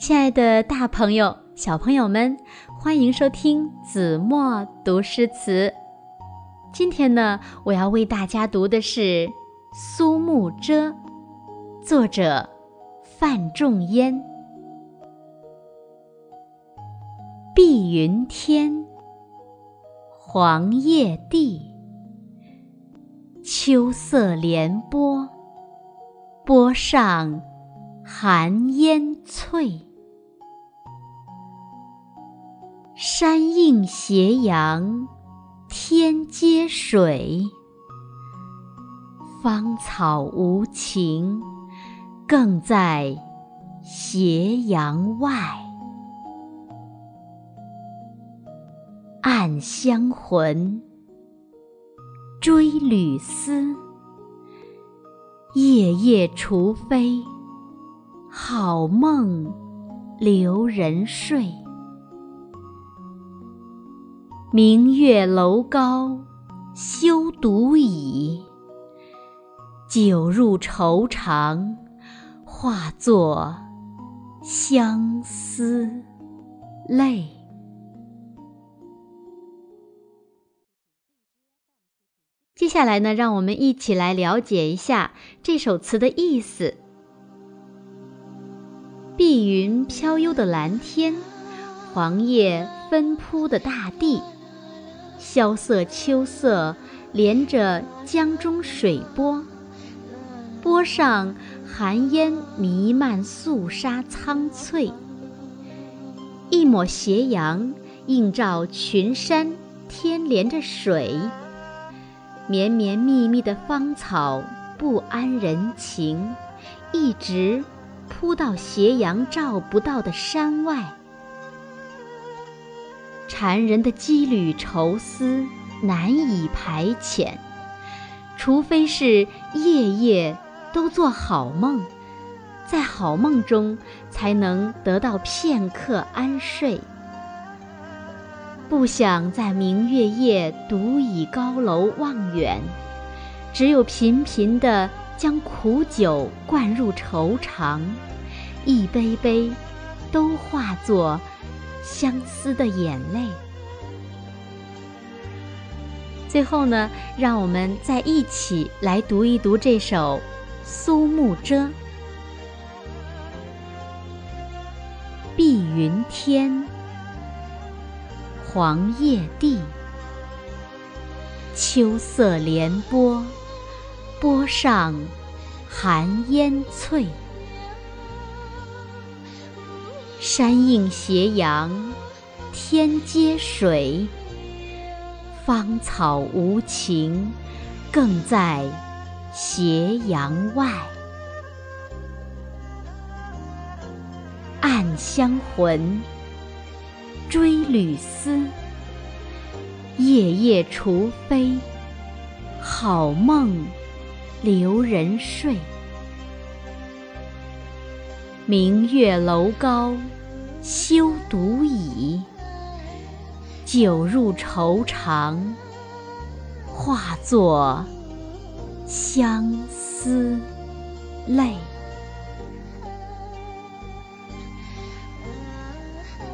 亲爱的，大朋友、小朋友们，欢迎收听子墨读诗词。今天呢，我要为大家读的是《苏幕遮》，作者范仲淹。碧云天，黄叶地，秋色连波，波上寒烟翠。山映斜阳，天接水。芳草无情，更在斜阳外。暗香魂，追旅思。夜夜除非，好梦留人睡。明月楼高休独倚，酒入愁肠，化作相思泪。接下来呢，让我们一起来了解一下这首词的意思。碧云飘悠的蓝天，黄叶纷铺的大地。萧瑟秋色，连着江中水波，波上寒烟弥漫，肃杀苍翠。一抹斜阳映照群山，天连着水。绵绵密密的芳草不安人情，一直扑到斜阳照不到的山外。缠人的羁旅愁思难以排遣，除非是夜夜都做好梦，在好梦中才能得到片刻安睡。不想在明月夜独倚高楼望远，只有频频地将苦酒灌入愁肠，一杯杯都化作。相思的眼泪。最后呢，让我们再一起来读一读这首《苏幕遮》。碧云天，黄叶地，秋色连波，波上寒烟翠。山映斜阳，天接水。芳草无情，更在斜阳外。暗香魂，追旅思。夜夜除非，好梦留人睡。明月楼高休独倚，酒入愁肠，化作相思泪。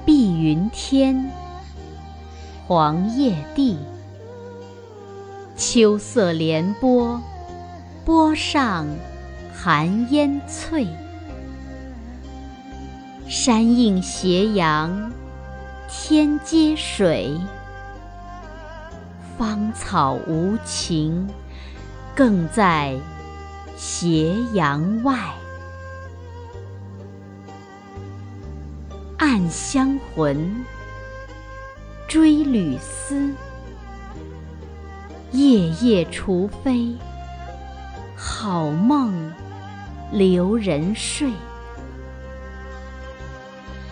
碧云天，黄叶地，秋色连波，波上寒烟翠。山映斜阳，天接水。芳草无情，更在斜阳外。暗香魂，追旅思。夜夜除非，好梦留人睡。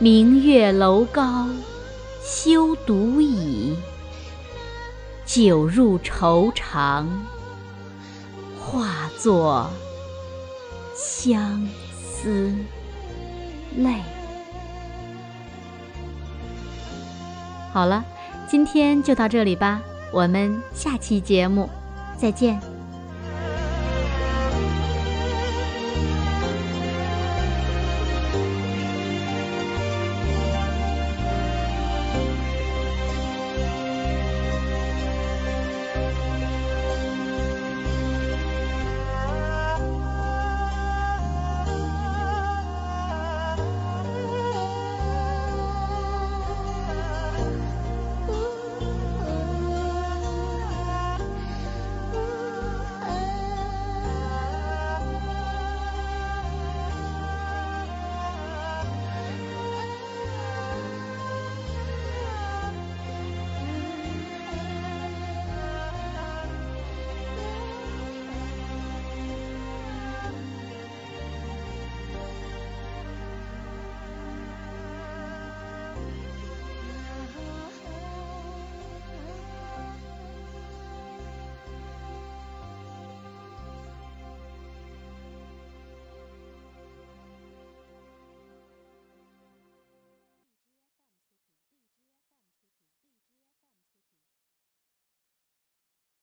明月楼高休独倚，酒入愁肠，化作相思泪。好了，今天就到这里吧，我们下期节目再见。